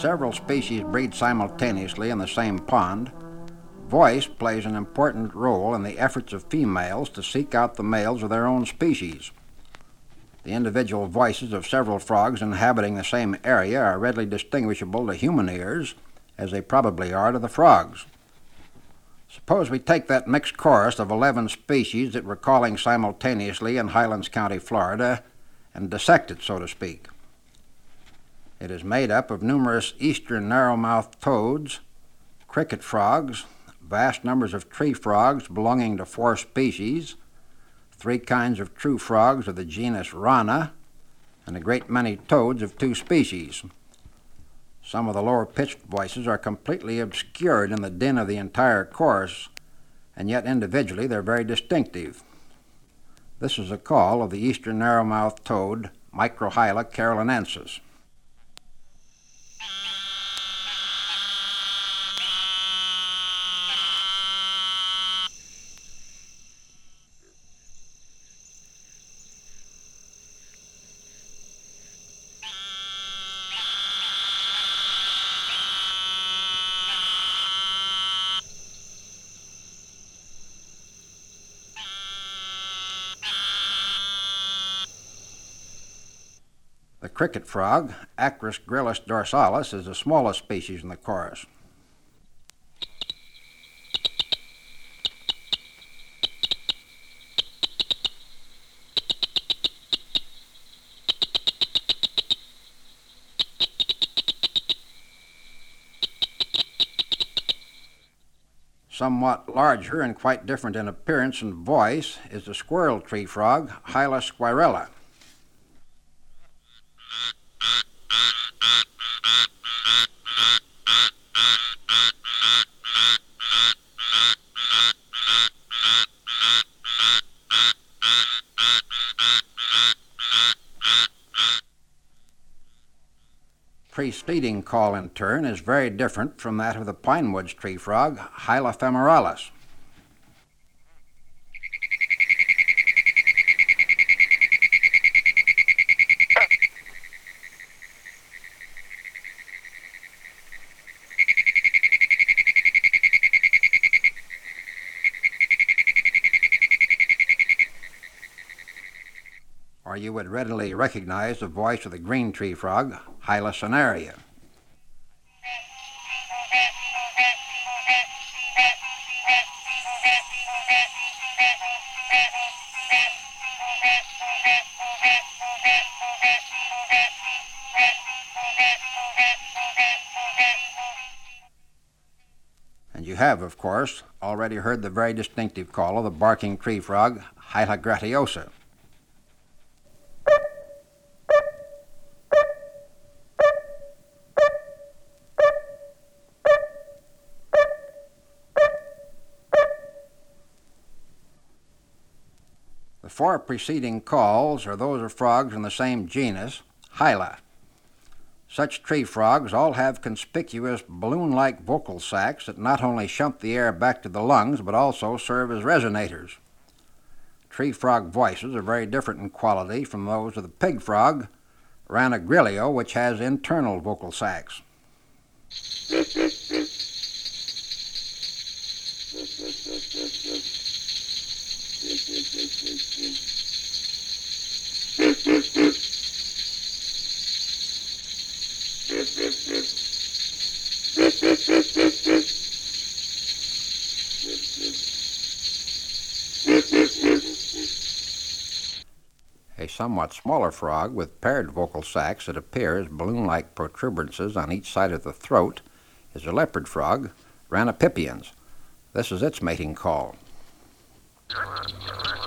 several species breed simultaneously in the same pond, voice plays an important role in the efforts of females to seek out the males of their own species. The individual voices of several frogs inhabiting the same area are readily distinguishable to human ears, as they probably are to the frogs. Suppose we take that mixed chorus of 11 species that we're calling simultaneously in Highlands County, Florida, and dissect it, so to speak. It is made up of numerous eastern narrow-mouthed toads, cricket frogs, vast numbers of tree frogs belonging to four species, three kinds of true frogs of the genus Rana, and a great many toads of two species. Some of the lower pitched voices are completely obscured in the din of the entire chorus, and yet individually they're very distinctive. This is a call of the eastern narrow-mouthed toad, Microhyla carolinensis. Cricket frog, Acris gryllus dorsalis, is the smallest species in the chorus. Somewhat larger and quite different in appearance and voice is the squirrel tree frog, Hyla squirella. Preceding call in turn is very different from that of the pine woods tree frog, Hyla femoralis. Or you would readily recognize the voice of the green tree frog, Cinerea. And you have, of course, already heard the very distinctive call of the barking tree frog, Hyla gratiosa. Four preceding calls are those of frogs in the same genus, Hyla. Such tree frogs all have conspicuous balloon like vocal sacs that not only shunt the air back to the lungs but also serve as resonators. Tree frog voices are very different in quality from those of the pig frog, Rana grylio, which has internal vocal sacs. A somewhat smaller frog with paired vocal sacs that appear as balloon like protuberances on each side of the throat is a leopard frog, Rana pipiens. This is its mating call. Thank you.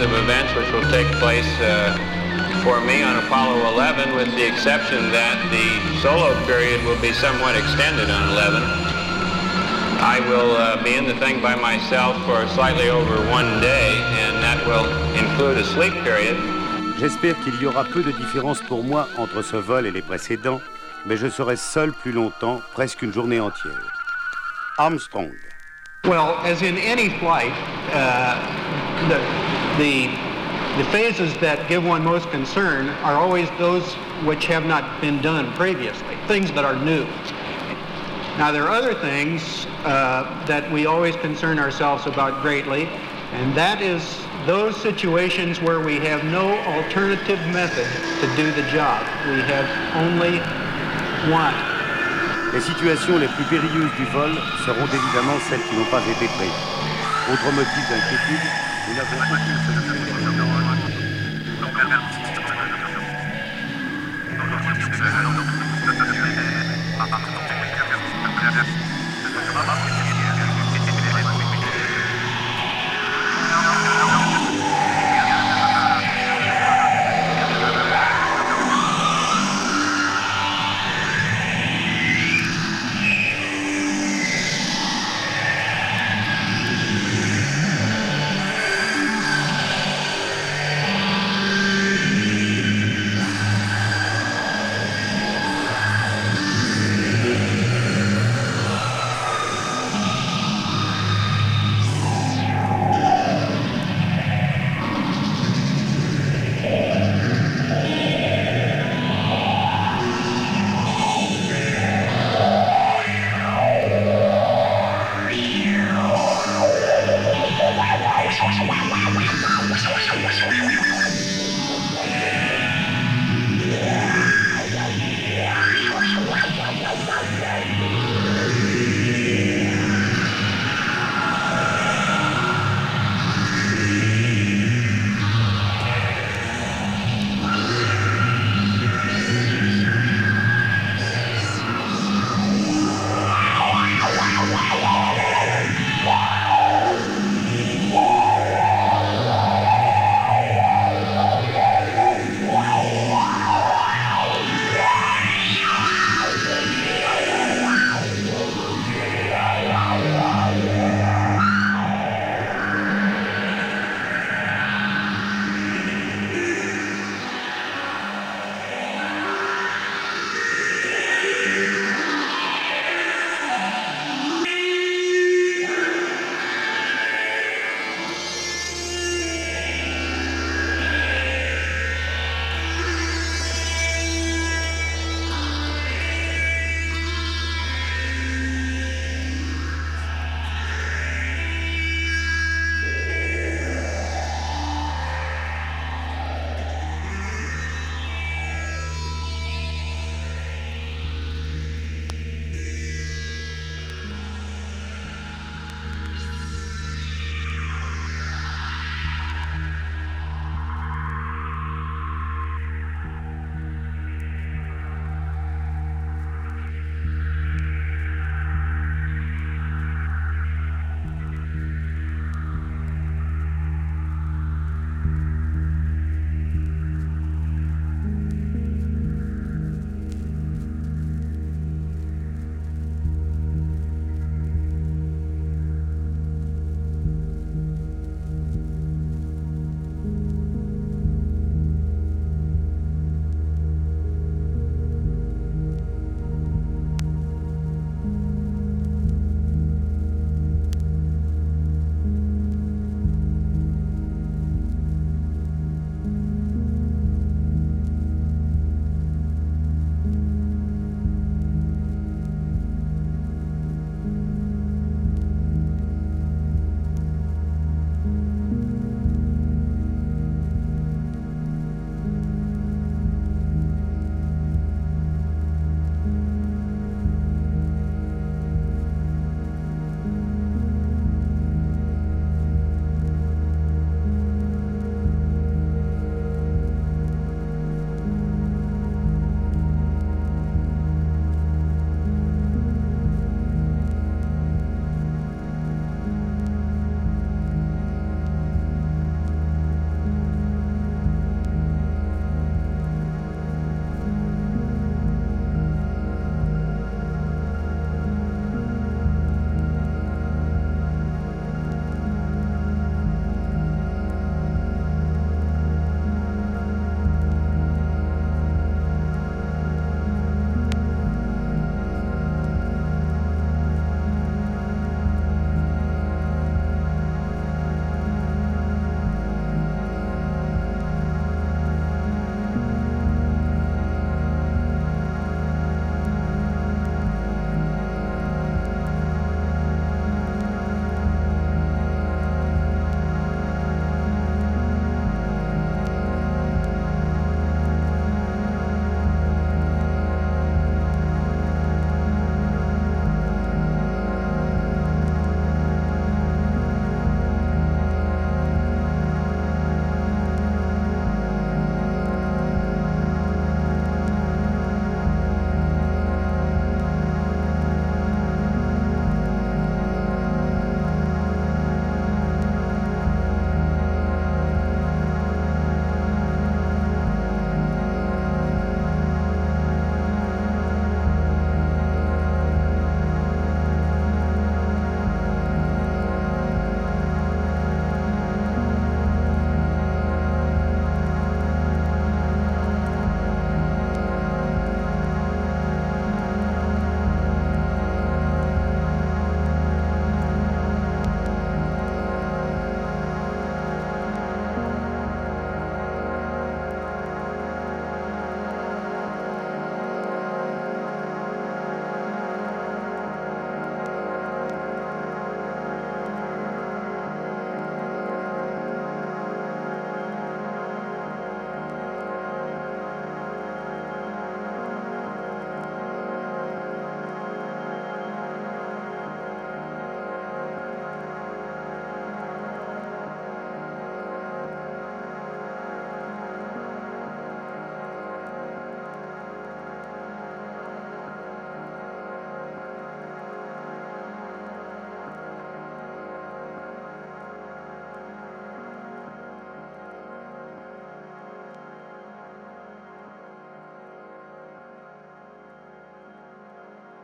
Of events which will take place uh, for me on Apollo 11 with the exception that the solo period will be somewhat extended on 11. I will uh, be in the thing by myself for slightly over one day and that will include a sleep period. J'espère qu'il y aura peu de différence pour moi entre ce vol et les précédents, mais je serai seul plus longtemps, presque une journée entière. Armstrong. Well, as in any flight, uh, the, the, the phases that give one most concern are always those which have not been done previously, things that are new. Now, there are other things uh, that we always concern ourselves about greatly, and that is those situations where we have no alternative method to do the job. We have only one. Les situations les plus périlleuses du vol seront évidemment celles qui n'ont pas été prévues. Autre motif d'inquiétude,